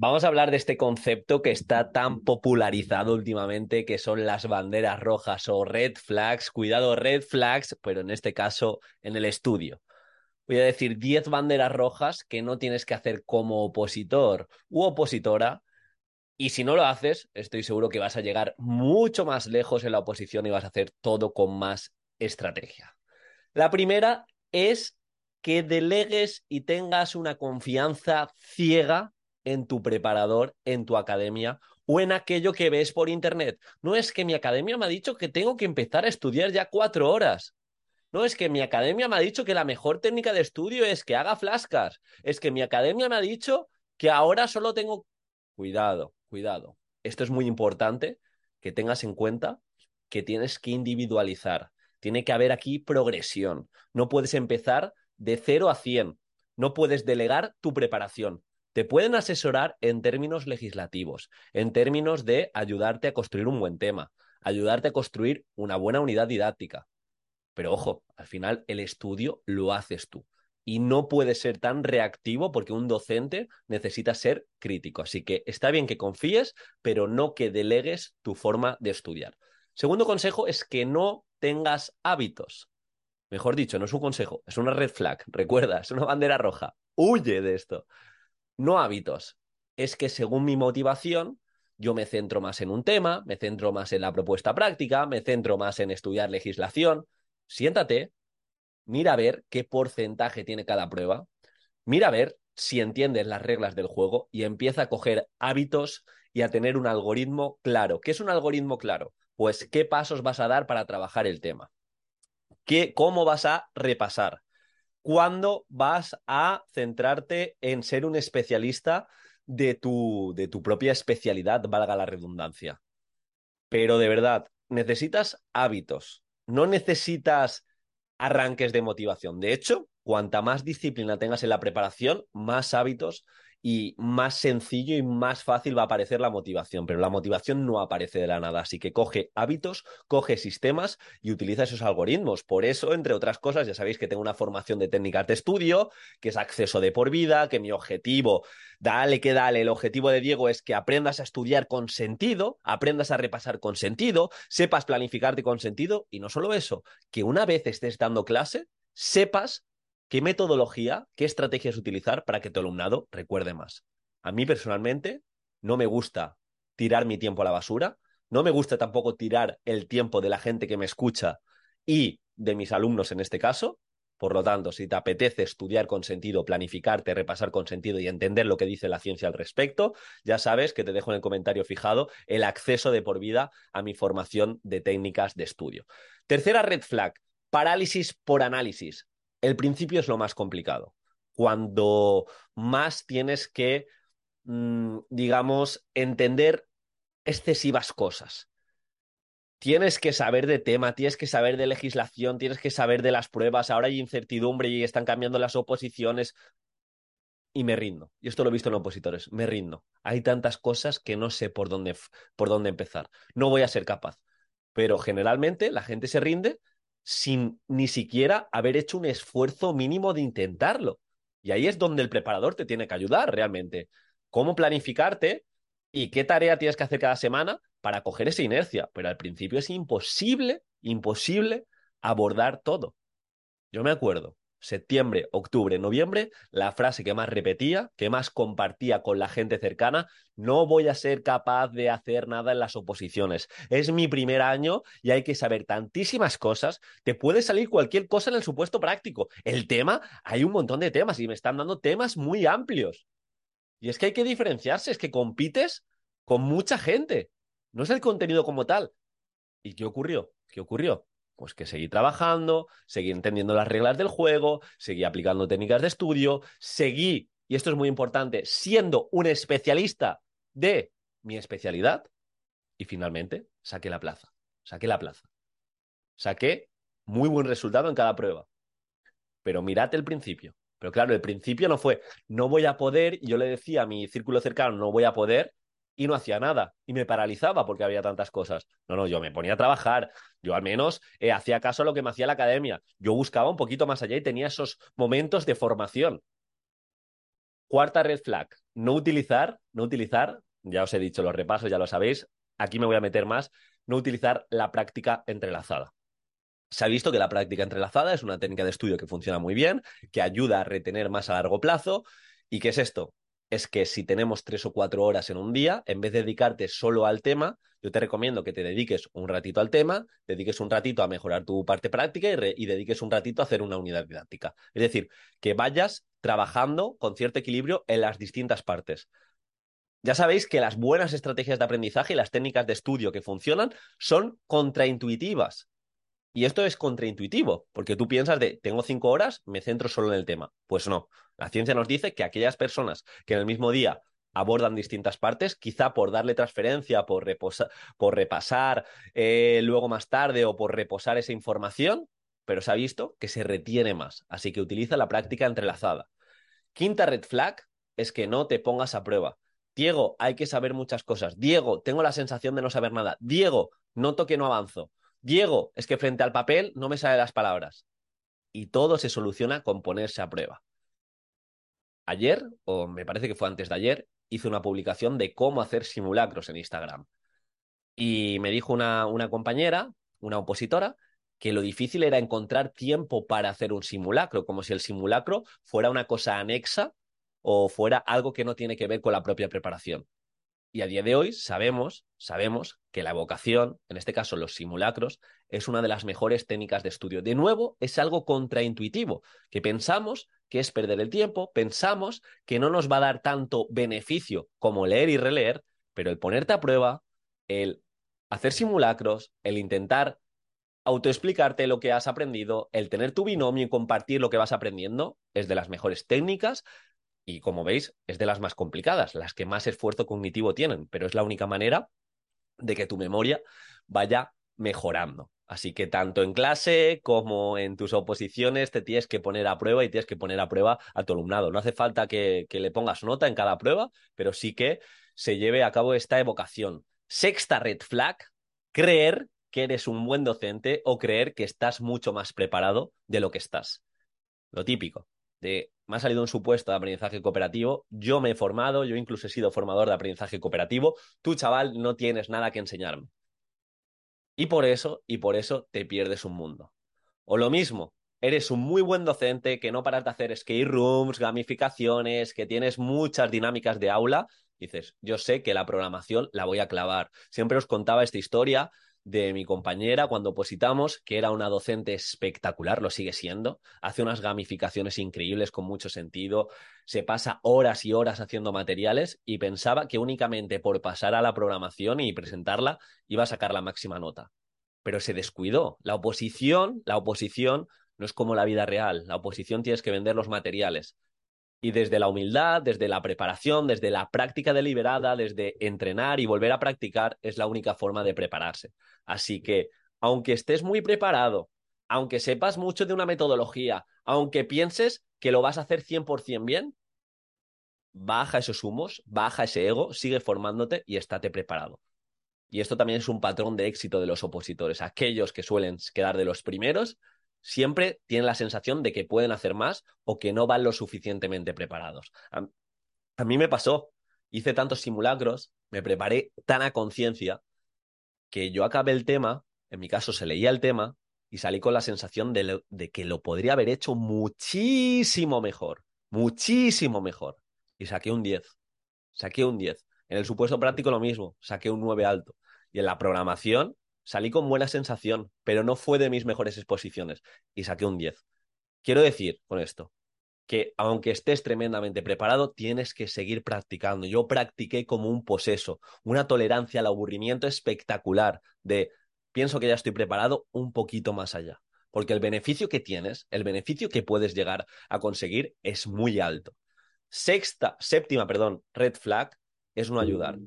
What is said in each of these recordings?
Vamos a hablar de este concepto que está tan popularizado últimamente, que son las banderas rojas o red flags. Cuidado, red flags, pero en este caso en el estudio. Voy a decir 10 banderas rojas que no tienes que hacer como opositor u opositora. Y si no lo haces, estoy seguro que vas a llegar mucho más lejos en la oposición y vas a hacer todo con más estrategia. La primera es que delegues y tengas una confianza ciega en tu preparador, en tu academia o en aquello que ves por internet. No es que mi academia me ha dicho que tengo que empezar a estudiar ya cuatro horas. No es que mi academia me ha dicho que la mejor técnica de estudio es que haga flascas. Es que mi academia me ha dicho que ahora solo tengo... Cuidado, cuidado. Esto es muy importante que tengas en cuenta que tienes que individualizar. Tiene que haber aquí progresión. No puedes empezar de 0 a 100. No puedes delegar tu preparación. Te pueden asesorar en términos legislativos, en términos de ayudarte a construir un buen tema, ayudarte a construir una buena unidad didáctica. Pero ojo, al final el estudio lo haces tú y no puedes ser tan reactivo porque un docente necesita ser crítico. Así que está bien que confíes, pero no que delegues tu forma de estudiar. Segundo consejo es que no tengas hábitos. Mejor dicho, no es un consejo, es una red flag. Recuerda, es una bandera roja. Huye de esto no hábitos. Es que según mi motivación, yo me centro más en un tema, me centro más en la propuesta práctica, me centro más en estudiar legislación. Siéntate, mira a ver qué porcentaje tiene cada prueba, mira a ver si entiendes las reglas del juego y empieza a coger hábitos y a tener un algoritmo claro. ¿Qué es un algoritmo claro? Pues qué pasos vas a dar para trabajar el tema. ¿Qué, ¿Cómo vas a repasar? Cuándo vas a centrarte en ser un especialista de tu, de tu propia especialidad, valga la redundancia. Pero de verdad, necesitas hábitos, no necesitas arranques de motivación. De hecho, cuanta más disciplina tengas en la preparación, más hábitos y más sencillo y más fácil va a aparecer la motivación, pero la motivación no aparece de la nada, así que coge hábitos, coge sistemas y utiliza esos algoritmos. Por eso, entre otras cosas, ya sabéis que tengo una formación de técnicas de estudio, que es acceso de por vida, que mi objetivo, dale que dale, el objetivo de Diego es que aprendas a estudiar con sentido, aprendas a repasar con sentido, sepas planificarte con sentido y no solo eso, que una vez estés dando clase, sepas ¿Qué metodología, qué estrategias utilizar para que tu alumnado recuerde más? A mí personalmente no me gusta tirar mi tiempo a la basura, no me gusta tampoco tirar el tiempo de la gente que me escucha y de mis alumnos en este caso. Por lo tanto, si te apetece estudiar con sentido, planificarte, repasar con sentido y entender lo que dice la ciencia al respecto, ya sabes que te dejo en el comentario fijado el acceso de por vida a mi formación de técnicas de estudio. Tercera red flag, parálisis por análisis el principio es lo más complicado. Cuando más tienes que, mm, digamos, entender excesivas cosas. Tienes que saber de tema, tienes que saber de legislación, tienes que saber de las pruebas. Ahora hay incertidumbre y están cambiando las oposiciones. Y me rindo. Y esto lo he visto en opositores. Me rindo. Hay tantas cosas que no sé por dónde, por dónde empezar. No voy a ser capaz. Pero generalmente la gente se rinde sin ni siquiera haber hecho un esfuerzo mínimo de intentarlo. Y ahí es donde el preparador te tiene que ayudar realmente. Cómo planificarte y qué tarea tienes que hacer cada semana para coger esa inercia. Pero al principio es imposible, imposible abordar todo. Yo me acuerdo septiembre, octubre, noviembre, la frase que más repetía, que más compartía con la gente cercana, no voy a ser capaz de hacer nada en las oposiciones. Es mi primer año y hay que saber tantísimas cosas, te puede salir cualquier cosa en el supuesto práctico. El tema, hay un montón de temas y me están dando temas muy amplios. Y es que hay que diferenciarse, es que compites con mucha gente, no es el contenido como tal. ¿Y qué ocurrió? ¿Qué ocurrió? Pues que seguí trabajando, seguí entendiendo las reglas del juego, seguí aplicando técnicas de estudio, seguí y esto es muy importante, siendo un especialista de mi especialidad, y finalmente saqué la plaza, saqué la plaza. Saqué muy buen resultado en cada prueba. Pero mirad el principio. Pero claro, el principio no fue, no voy a poder, yo le decía a mi círculo cercano, no voy a poder, y no hacía nada. Y me paralizaba porque había tantas cosas. No, no, yo me ponía a trabajar. Yo al menos eh, hacía caso a lo que me hacía la academia. Yo buscaba un poquito más allá y tenía esos momentos de formación. Cuarta red flag, no utilizar, no utilizar, ya os he dicho los repasos, ya lo sabéis, aquí me voy a meter más, no utilizar la práctica entrelazada. Se ha visto que la práctica entrelazada es una técnica de estudio que funciona muy bien, que ayuda a retener más a largo plazo. ¿Y qué es esto? Es que si tenemos tres o cuatro horas en un día, en vez de dedicarte solo al tema, yo te recomiendo que te dediques un ratito al tema, dediques un ratito a mejorar tu parte práctica y, y dediques un ratito a hacer una unidad didáctica. Es decir, que vayas trabajando con cierto equilibrio en las distintas partes. Ya sabéis que las buenas estrategias de aprendizaje y las técnicas de estudio que funcionan son contraintuitivas. Y esto es contraintuitivo, porque tú piensas de, tengo cinco horas, me centro solo en el tema. Pues no, la ciencia nos dice que aquellas personas que en el mismo día abordan distintas partes, quizá por darle transferencia, por, por repasar eh, luego más tarde o por reposar esa información, pero se ha visto que se retiene más. Así que utiliza la práctica entrelazada. Quinta red flag es que no te pongas a prueba. Diego, hay que saber muchas cosas. Diego, tengo la sensación de no saber nada. Diego, noto que no avanzo. Diego, es que frente al papel no me salen las palabras. Y todo se soluciona con ponerse a prueba. Ayer, o me parece que fue antes de ayer, hice una publicación de cómo hacer simulacros en Instagram. Y me dijo una, una compañera, una opositora, que lo difícil era encontrar tiempo para hacer un simulacro, como si el simulacro fuera una cosa anexa o fuera algo que no tiene que ver con la propia preparación. Y a día de hoy sabemos, sabemos que la evocación, en este caso los simulacros, es una de las mejores técnicas de estudio. De nuevo, es algo contraintuitivo, que pensamos que es perder el tiempo, pensamos que no nos va a dar tanto beneficio como leer y releer, pero el ponerte a prueba, el hacer simulacros, el intentar autoexplicarte lo que has aprendido, el tener tu binomio y compartir lo que vas aprendiendo, es de las mejores técnicas y como veis, es de las más complicadas, las que más esfuerzo cognitivo tienen, pero es la única manera de que tu memoria vaya mejorando. Así que tanto en clase como en tus oposiciones te tienes que poner a prueba y tienes que poner a prueba a tu alumnado. No hace falta que, que le pongas nota en cada prueba, pero sí que se lleve a cabo esta evocación. Sexta red flag, creer que eres un buen docente o creer que estás mucho más preparado de lo que estás. Lo típico de me ha salido un supuesto de aprendizaje cooperativo, yo me he formado, yo incluso he sido formador de aprendizaje cooperativo, tú chaval no tienes nada que enseñarme. Y por eso, y por eso te pierdes un mundo. O lo mismo, eres un muy buen docente que no paras de hacer skate rooms, gamificaciones, que tienes muchas dinámicas de aula, dices, yo sé que la programación la voy a clavar. Siempre os contaba esta historia de mi compañera cuando opositamos, que era una docente espectacular, lo sigue siendo, hace unas gamificaciones increíbles con mucho sentido, se pasa horas y horas haciendo materiales y pensaba que únicamente por pasar a la programación y presentarla iba a sacar la máxima nota. Pero se descuidó. La oposición, la oposición no es como la vida real. La oposición tienes que vender los materiales. Y desde la humildad, desde la preparación, desde la práctica deliberada, desde entrenar y volver a practicar, es la única forma de prepararse. Así que, aunque estés muy preparado, aunque sepas mucho de una metodología, aunque pienses que lo vas a hacer 100% bien, baja esos humos, baja ese ego, sigue formándote y estate preparado. Y esto también es un patrón de éxito de los opositores. Aquellos que suelen quedar de los primeros siempre tienen la sensación de que pueden hacer más o que no van lo suficientemente preparados. A, mí me pasó, hice tantos simulacros, me preparé tan a conciencia que yo acabé el tema, en mi caso se leía el tema y salí con la sensación de, de que lo podría haber hecho muchísimo mejor, muchísimo mejor. Y saqué un 10, saqué un 10. En el supuesto práctico lo mismo, saqué un 9 alto. Y en la programación salí con buena sensación, pero no fue de mis mejores exposiciones y saqué un 10. Quiero decir con esto que aunque estés tremendamente preparado, tienes que seguir practicando. Yo practiqué como un poseso, una tolerancia al aburrimiento espectacular de pienso que ya estoy preparado un poquito más allá, porque el beneficio que tienes, el beneficio que puedes llegar a conseguir es muy alto. Sexta, séptima, perdón, red flag es no ayudar.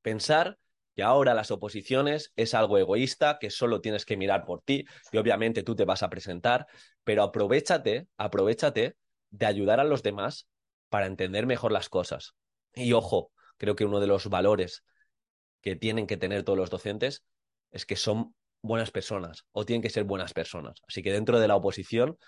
Pensar que ahora las oposiciones es algo egoísta, que solo tienes que mirar por ti y obviamente tú te vas a presentar, pero aprovechate, aprovechate de ayudar a los demás para entender mejor las cosas. Y ojo, creo que uno de los valores que tienen que tener todos los docentes es que son buenas personas o tienen que ser buenas personas. Así que dentro de la oposición,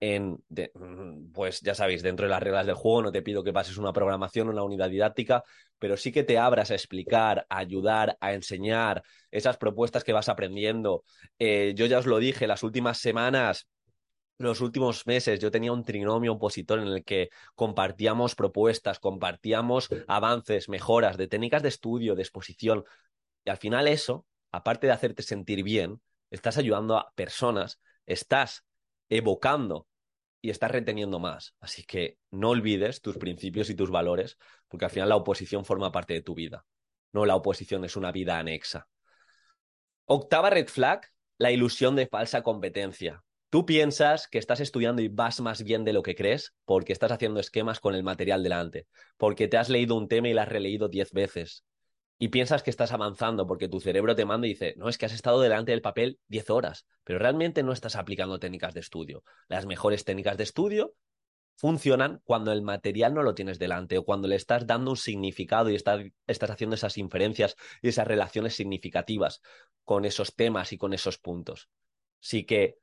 en, mm, pues ya sabéis, dentro de las reglas del juego, no te pido que pases una programación, una unidad didáctica, pero sí que te abras a explicar, a ayudar, a enseñar esas propuestas que vas aprendiendo. Eh, yo ya os lo dije, las últimas semanas los últimos meses yo tenía un trinomio opositor en el que compartíamos propuestas, compartíamos avances, mejoras de técnicas de estudio, de exposición. Y al final eso, aparte de hacerte sentir bien, estás ayudando a personas, estás evocando y estás reteniendo más. Así que no olvides tus principios y tus valores, porque al final la oposición forma parte de tu vida. No la oposición es una vida anexa. Octava red flag, la ilusión de falsa competencia. Tú piensas que estás estudiando y vas más bien de lo que crees porque estás haciendo esquemas con el material delante, porque te has leído un tema y lo has releído diez veces. Y piensas que estás avanzando porque tu cerebro te manda y dice, no, es que has estado delante del papel diez horas, pero realmente no estás aplicando técnicas de estudio. Las mejores técnicas de estudio funcionan cuando el material no lo tienes delante o cuando le estás dando un significado y estás, estás haciendo esas inferencias y esas relaciones significativas con esos temas y con esos puntos. Así que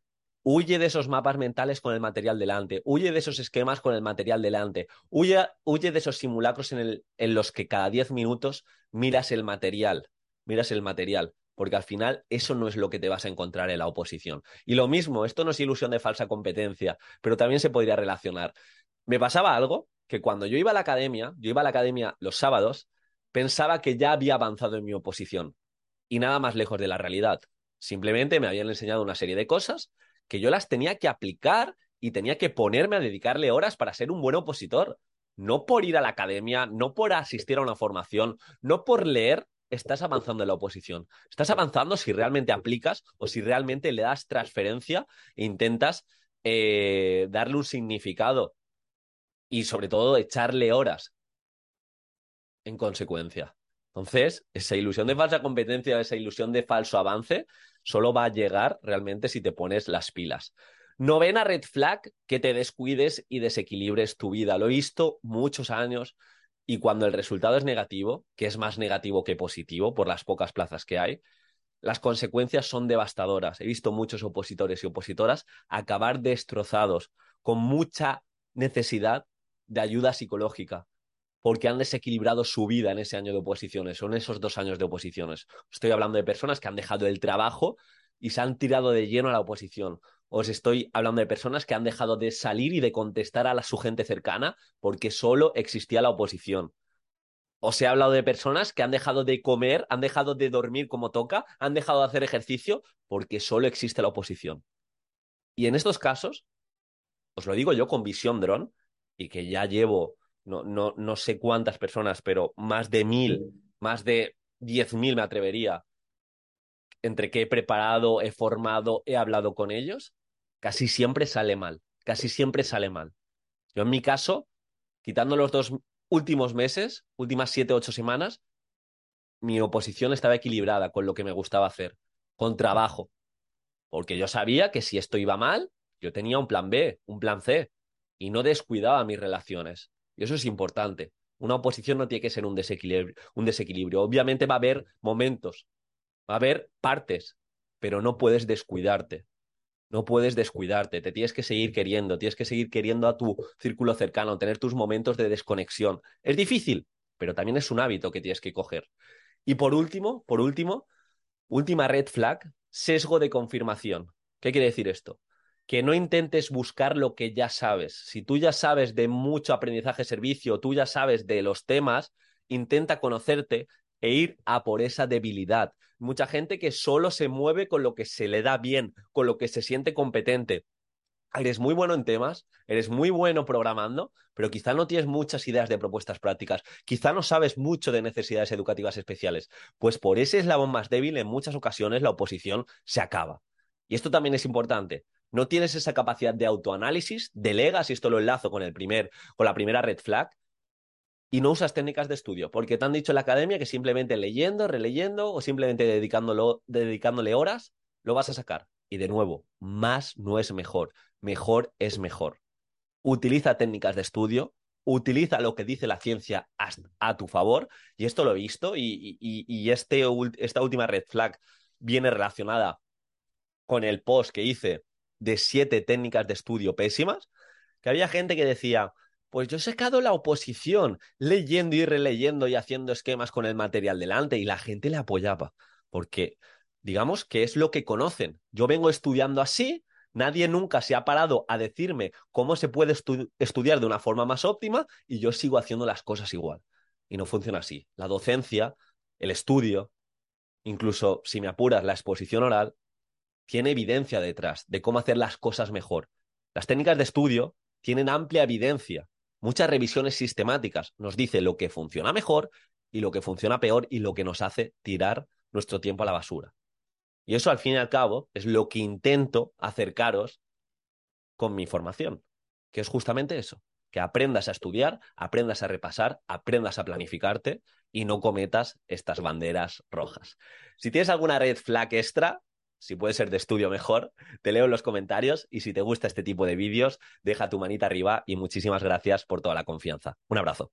Huye de esos mapas mentales con el material delante, huye de esos esquemas con el material delante, huye, huye de esos simulacros en, el, en los que cada 10 minutos miras el material, miras el material, porque al final eso no es lo que te vas a encontrar en la oposición. Y lo mismo, esto no es ilusión de falsa competencia, pero también se podría relacionar. Me pasaba algo que cuando yo iba a la academia, yo iba a la academia los sábados, pensaba que ya había avanzado en mi oposición y nada más lejos de la realidad. Simplemente me habían enseñado una serie de cosas que yo las tenía que aplicar y tenía que ponerme a dedicarle horas para ser un buen opositor. No por ir a la academia, no por asistir a una formación, no por leer, estás avanzando en la oposición. Estás avanzando si realmente aplicas o si realmente le das transferencia e intentas eh, darle un significado y sobre todo echarle horas en consecuencia. Entonces, esa ilusión de falsa competencia, esa ilusión de falso avance, solo va a llegar realmente si te pones las pilas. Novena red flag, que te descuides y desequilibres tu vida. Lo he visto muchos años y cuando el resultado es negativo, que es más negativo que positivo por las pocas plazas que hay, las consecuencias son devastadoras. He visto muchos opositores y opositoras acabar destrozados con mucha necesidad de ayuda psicológica, porque han desequilibrado su vida en ese año de oposiciones o en esos dos años de oposiciones. Estoy hablando de personas que han dejado el trabajo y se han tirado de lleno a la oposición. Os estoy hablando de personas que han dejado de salir y de contestar a la, su gente cercana porque solo existía la oposición. Os he hablado de personas que han dejado de comer, han dejado de dormir como toca, han dejado de hacer ejercicio porque solo existe la oposición. Y en estos casos, os lo digo yo con visión dron, y que ya llevo no, no, no sé cuántas personas, pero más de mil, más de diez mil me atrevería, entre que he preparado, he formado, he hablado con ellos, casi siempre sale mal, casi siempre sale mal. Yo en mi caso, quitando los dos últimos meses, últimas siete, ocho semanas, mi oposición estaba equilibrada con lo que me gustaba hacer, con trabajo, porque yo sabía que si esto iba mal, yo tenía un plan B, un plan C, y no descuidaba mis relaciones. Y eso es importante. Una oposición no tiene que ser un desequilibrio, un desequilibrio. Obviamente va a haber momentos, va a haber partes, pero no puedes descuidarte. No puedes descuidarte, te tienes que seguir queriendo, tienes que seguir queriendo a tu círculo cercano, tener tus momentos de desconexión. Es difícil, pero también es un hábito que tienes que coger. Y por último, por último, última red flag, sesgo de confirmación. ¿Qué quiere decir esto? Que no intentes buscar lo que ya sabes. Si tú ya sabes de mucho aprendizaje servicio, tú ya sabes de los temas, intenta conocerte e ir a por esa debilidad. Mucha gente que solo se mueve con lo que se le da bien, con lo que se siente competente. Eres muy bueno en temas, eres muy bueno programando, pero quizá no tienes muchas ideas de propuestas prácticas, quizá no sabes mucho de necesidades educativas especiales. Pues por ese eslabón más débil, en muchas ocasiones la oposición se acaba. Y esto también es importante no tienes esa capacidad de autoanálisis, delegas, y esto lo enlazo con, el primer, con la primera red flag, y no usas técnicas de estudio, porque te han dicho en la academia que simplemente leyendo, releyendo o simplemente dedicándolo, dedicándole horas, lo vas a sacar. Y de nuevo, más no es mejor, mejor es mejor. Utiliza técnicas de estudio, utiliza lo que dice la ciencia a, tu favor, y esto lo he visto, y, este, esta última red flag viene relacionada con el post que hice de siete técnicas de estudio pésimas, que había gente que decía, pues yo he sacado la oposición leyendo y releyendo y haciendo esquemas con el material delante y la gente le apoyaba, porque digamos que es lo que conocen. Yo vengo estudiando así, nadie nunca se ha parado a decirme cómo se puede estudiar de una forma más óptima y yo sigo haciendo las cosas igual. Y no funciona así. La docencia, el estudio, incluso si me apuras, la exposición oral, tiene evidencia detrás de cómo hacer las cosas mejor. Las técnicas de estudio tienen amplia evidencia muchas revisiones sistemáticas nos dice lo que funciona mejor y lo que funciona peor y lo que nos hace tirar nuestro tiempo a la basura. Y eso al fin y al cabo es lo que intento acercaros con mi formación, que es justamente eso, que aprendas a estudiar, aprendas a repasar, aprendas a planificarte y no cometas estas banderas rojas. Si tienes alguna red flag extra, si puede ser de estudio mejor, te leo en los comentarios y si te gusta este tipo de vídeos, deja tu manita arriba y muchísimas gracias por toda la confianza. Un abrazo.